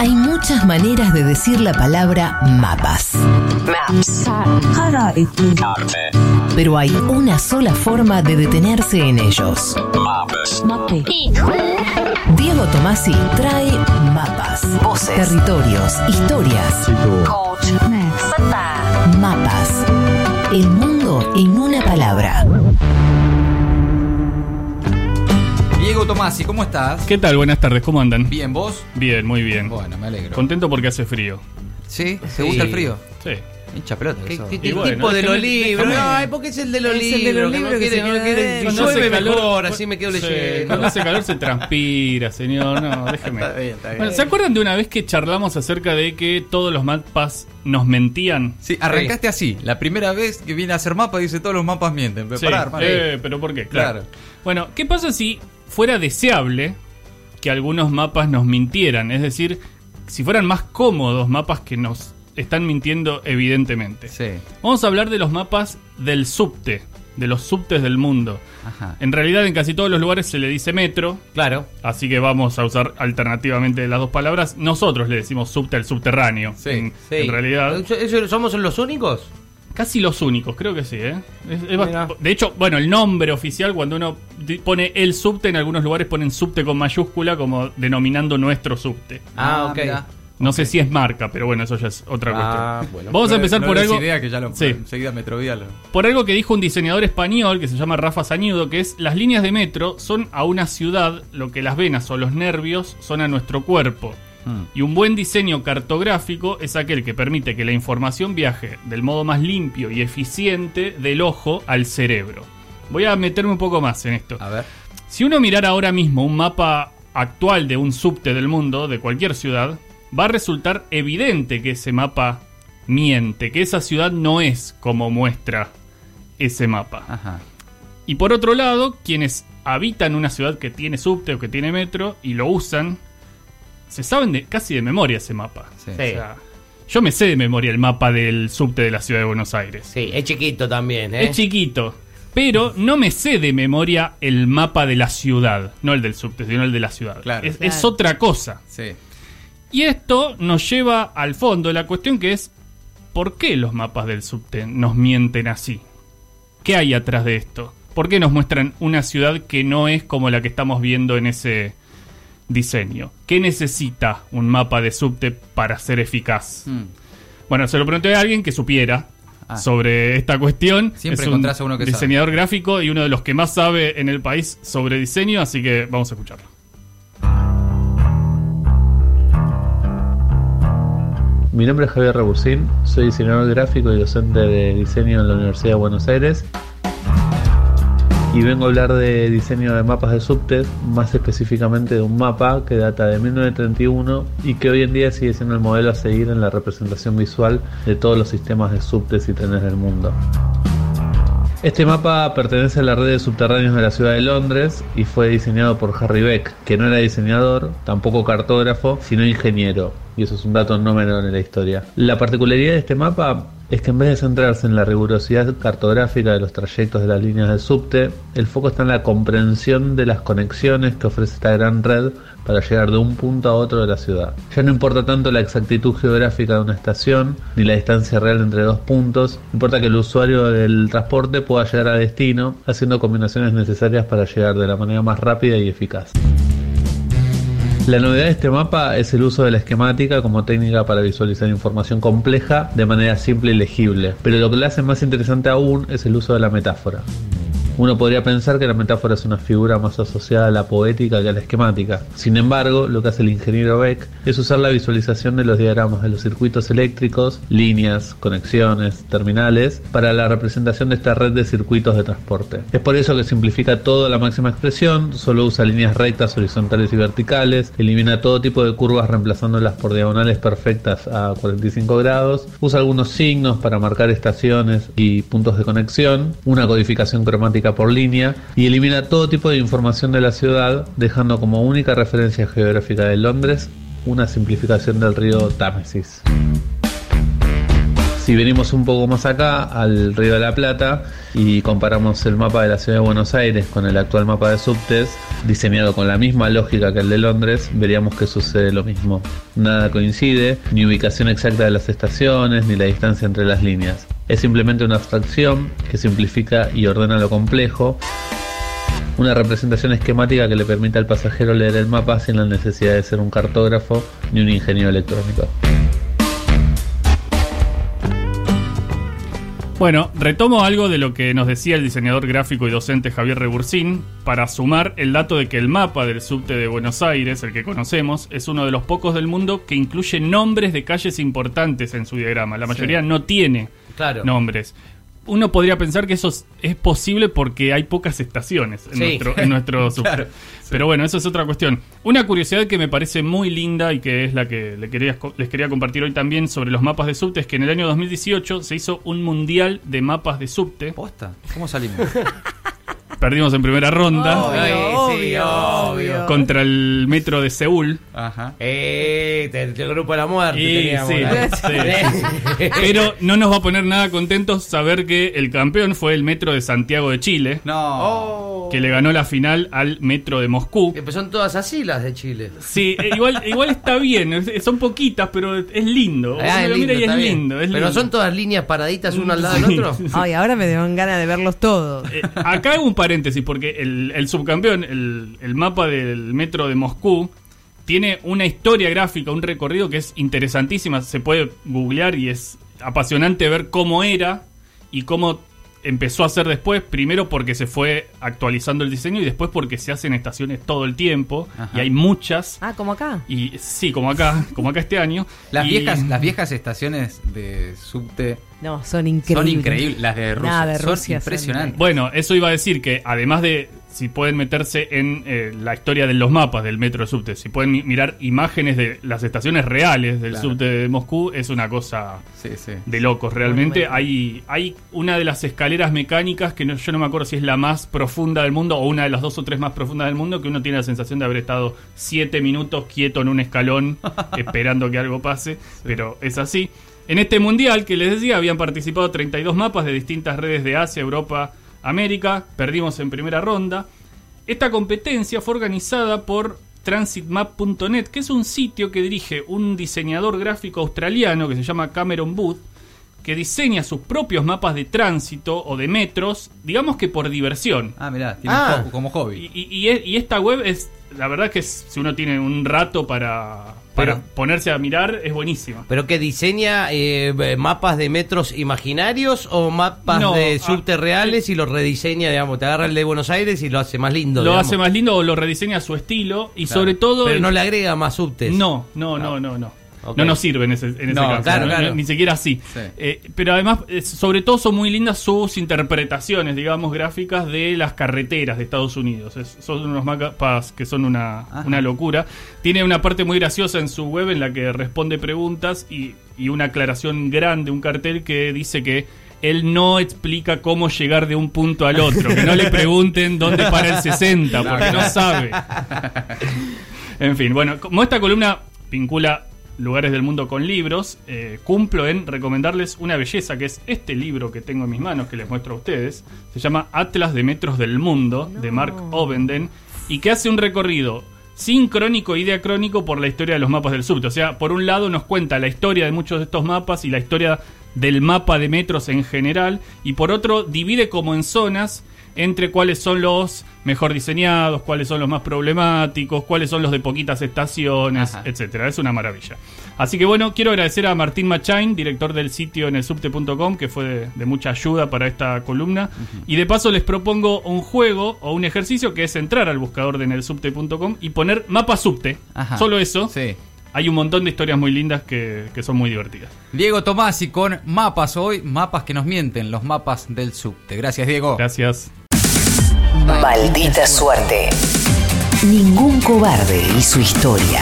Hay muchas maneras de decir la palabra mapas. Maps. Pero hay una sola forma de detenerse en ellos. Diego Tomasi trae mapas, voces, territorios, historias. Mapas. El mundo en una palabra. Diego Tomasi, ¿cómo estás? ¿Qué tal? Buenas tardes, ¿cómo andan? Bien, ¿vos? Bien, muy bien. Bueno, me alegro. Contento porque hace frío. ¿Sí? ¿Te Sí. gusta el frío? Sí. Hincha pelota. ¿Qué, eso. qué- Y qué bueno, tipo de los déjame- libros? déjame- Ay, porque es el de los Es el libros. de los que libros no que se quiere- quiere- llueve hace calor- mejor, así me quedo Sí, leyendo. Cuando hace calor se transpira, señor. No, déjeme. Está bien, está bien. Bueno, ¿Se acuerdan de una vez que charlamos acerca de que todos los mapas nos mentían? Sí, arrancaste así. La primera vez que viene a hacer mapa dice todos los mapas mienten. Pero Sí. pará, hermano. Eh, pero ¿por qué? Claro. Claro. Bueno, ¿qué pasa si fuera deseable que algunos mapas nos mintieran? Es decir, si fueran más cómodos mapas que nos están mintiendo evidentemente. Sí. Vamos a hablar de los mapas del subte, de los subtes del mundo. Ajá. En realidad en casi todos los lugares se le dice metro, Claro. así que vamos a usar alternativamente las dos palabras. Nosotros le decimos subte al subterráneo. Sí, en, Sí. en realidad, ¿Eso- ¿Somos los únicos? Casi los únicos, creo que sí. ¿eh? Es- es Mira. bast- de hecho, bueno, el nombre oficial, cuando uno di- pone el subte, en algunos lugares ponen subte con mayúscula como denominando nuestro subte. Ah, ok. mira. No sé si es marca, pero bueno, eso ya es otra Ah, cuestión. bueno. Vamos a empezar no por algo. idea que ya lo Sí. enseguida Metrovía lo- Por algo que dijo un diseñador español que se llama Rafa Sañudo, que es las líneas de metro son a una ciudad lo que las venas o los nervios son a nuestro cuerpo. Mm. Y un buen diseño cartográfico es aquel que permite que la información viaje del modo más limpio y eficiente del ojo al cerebro. Voy a meterme un poco más en esto. A ver. Si uno mirara ahora mismo un mapa actual de un subte del mundo, de cualquier ciudad, va a resultar evidente que ese mapa miente, que esa ciudad no es como muestra ese mapa. Ajá. Y por otro lado, quienes habitan una ciudad que tiene subte o que tiene metro y lo usan, se saben de, casi de memoria ese mapa. Sí. Sí. O sea, yo me sé de memoria el mapa del subte de la ciudad de Buenos Aires. Sí, es chiquito también, ¿eh? Es chiquito. Pero no me sé de memoria el mapa de la ciudad. No el del subte, sino el de la ciudad. Claro. es, Claro. es otra cosa. Sí. Y esto nos lleva al fondo de la cuestión que es ¿por qué los mapas del subte nos mienten así? ¿Qué hay atrás de esto? ¿Por qué nos muestran una ciudad que no es como la que estamos viendo en ese diseño? ¿Qué necesita un mapa de subte para ser eficaz? Mm. Bueno, se lo pregunté a alguien que supiera Ah. sobre esta cuestión. Siempre es un encontrás a uno que sabe. diseñador gráfico y uno de los que más sabe en el país sobre diseño, así que vamos a escucharlo. Mi nombre es Javier Rebusín, soy diseñador gráfico y docente de diseño en la Universidad de Buenos Aires. Y vengo a hablar de diseño de mapas de subtes, más específicamente de un mapa que data de 1931 y que hoy en día sigue siendo el modelo a seguir en la representación visual de todos los sistemas de subtes y trenes del mundo. Este mapa pertenece a la red de subterráneos de la ciudad de Londres y fue diseñado por Harry Beck, que no era diseñador, tampoco cartógrafo, sino ingeniero. Y eso es un dato no menor en la historia. La particularidad de este mapa es que en vez de centrarse en la rigurosidad cartográfica de los trayectos de las líneas del subte, el foco está en la comprensión de las conexiones que ofrece esta gran red para llegar de un punto a otro de la ciudad. Ya no importa tanto la exactitud geográfica de una estación ni la distancia real entre dos puntos, importa que el usuario del transporte pueda llegar a destino haciendo combinaciones necesarias para llegar de la manera más rápida y eficaz. La novedad de este mapa es el uso de la esquemática como técnica para visualizar información compleja de manera simple y legible, pero lo que lo hace más interesante aún es el uso de la metáfora. Uno podría pensar que la metáfora es una figura más asociada a la poética que a la esquemática. Sin embargo, lo que hace el ingeniero Beck es usar la visualización de los diagramas de los circuitos eléctricos, líneas, conexiones, terminales, para la representación de esta red de circuitos de transporte. Es por eso que simplifica todo a la máxima expresión, solo usa líneas rectas, horizontales y verticales, elimina todo tipo de curvas reemplazándolas por diagonales perfectas a 45 grados, usa algunos signos para marcar estaciones y puntos de conexión, una codificación cromática por línea y elimina todo tipo de información de la ciudad, dejando como única referencia geográfica de Londres una simplificación del río Támesis. Si venimos un poco más acá, al Río de la Plata, y comparamos el mapa de la ciudad de Buenos Aires con el actual mapa de subtes, diseñado con la misma lógica que el de Londres, veríamos que sucede lo mismo. Nada coincide, ni ubicación exacta de las estaciones, ni la distancia entre las líneas. Es simplemente una abstracción que simplifica y ordena lo complejo, una representación esquemática que le permite al pasajero leer el mapa sin la necesidad de ser un cartógrafo ni un ingeniero electrónico. Bueno, retomo algo de lo que nos decía el diseñador gráfico y docente Javier Rebursín para sumar el dato de que el mapa del subte de Buenos Aires, el que conocemos, es uno de los pocos del mundo que incluye nombres de calles importantes en su diagrama. La mayoría no tiene Claro. nombres. Uno podría pensar que eso es- posible porque hay pocas estaciones en Sí. nuestro, en nuestro subte. Claro, Pero bueno, eso es otra cuestión. Una curiosidad que me parece muy linda y que es la que le quería- les quería compartir hoy también sobre los mapas de subte es que en el año 2018 se hizo un mundial de mapas de subte. ¿Posta? ¿Cómo salimos? Perdimos en primera ronda Obvio, sí, obvio, contra el metro de Seúl. Ajá. Eh, el grupo de la muerte Y teníamos, sí, ¿no? sí. Pero no nos va a poner nada contentos saber que el campeón fue el metro de Santiago de Chile, No. Oh. que le ganó la final al metro de Moscú. Eh, pues son todas así las de Chile. Sí, eh, igual, igual está bien, son poquitas, pero es lindo. Ah, es lindo, y es lindo, es Pero lindo. son todas líneas paraditas uno al lado Sí, del otro. Ay, ahora me dan ganas de verlos todos. Eh, acá hago un paréntesis porque el, el subcampeón, el, el mapa del metro de Moscú, tiene una historia gráfica, un recorrido que es interesantísima. Se puede googlear y es apasionante ver cómo era y cómo empezó a ser después. Primero porque se fue actualizando el diseño y después porque se hacen estaciones todo el tiempo Ajá. y hay muchas. Ah, como acá. Y sí, como acá, como acá este año. Las Y- viejas, las viejas estaciones de subte No, son increíbles. son increíbles. Las de Rusia, Nada, de Rusia son impresionantes. Bueno, eso iba a decir que además de si pueden meterse en eh, la historia de los mapas del metro de subte, si pueden mi- mirar imágenes de las estaciones reales del Claro. subte de Moscú, es una cosa Sí, sí. de locos realmente. Bueno. Hay, hay una de las escaleras mecánicas que no- yo no me acuerdo si es la más profunda del mundo o una de las dos o tres más profundas del mundo, que uno tiene la sensación de haber estado siete minutos quieto en un escalón esperando que algo pase, pero es así. En este mundial que les decía, habían participado 32 mapas de distintas redes de Asia, Europa, América. Perdimos en primera ronda. Esta competencia fue organizada por transitmap.net, que es un sitio que dirige un diseñador gráfico australiano que se llama Cameron Booth, que diseña sus propios mapas de tránsito o de metros, digamos que por diversión. Ah, mirá, tiene Ah. como hobby. Y, y- y es- y esta web es, la verdad que es- si uno tiene un rato para, para Pero- ponerse a mirar, es buenísima. ¿Pero que diseña eh, mapas de metros imaginarios o mapas No, de ah, subte reales y los rediseña, digamos? Te agarra el de Buenos Aires y lo hace más lindo. Lo digamos. hace más lindo o lo rediseña a su estilo y Claro. sobre todo... Pero el- no le agrega más subtes. No, no, no, no, no. No nos sirve en ese, en ese No, caso. claro, ¿no? claro. Ni siquiera así. Sí. Eh, pero además, eh, sobre todo son muy lindas sus interpretaciones, digamos, gráficas de las carreteras de Estados Unidos. Es- son unos mapas que son una, Ajá. una locura. Tiene una parte muy graciosa en su web en la que responde preguntas y, y una aclaración grande, un cartel que dice que él no explica cómo llegar de un punto al otro. Que no le pregunten dónde para el 60, porque no sabe. En fin, bueno, como esta columna vincula lugares del mundo con libros, eh, cumplo en recomendarles una belleza que es este libro que tengo en mis manos, que les muestro a ustedes. Se llama Atlas de Metros del Mundo, de Mark Ovenden, y que hace un recorrido sincrónico y diacrónico por la historia de los mapas del subte. O sea, por un lado nos cuenta la historia de muchos de estos mapas y la historia del mapa de metros en general, y por otro divide como en zonas entre cuáles son los mejor diseñados, cuáles son los más problemáticos, cuáles son los de poquitas estaciones, Ajá. etcétera. Es una maravilla. Así que bueno, quiero agradecer a Martín Machain, director del sitio en el subte.com, que fue de, de mucha ayuda para esta columna. Y de paso les propongo un juego o un ejercicio que es entrar al buscador de nelsubte.com y poner mapa subte. Ajá. Solo eso. Sí. Hay un montón de historias muy lindas que, que son muy divertidas. Diego Tomasi con mapas hoy, mapas que nos mienten, los mapas del subte. Gracias, Diego. Gracias. Maldita suerte. Ningún cobarde y su historia.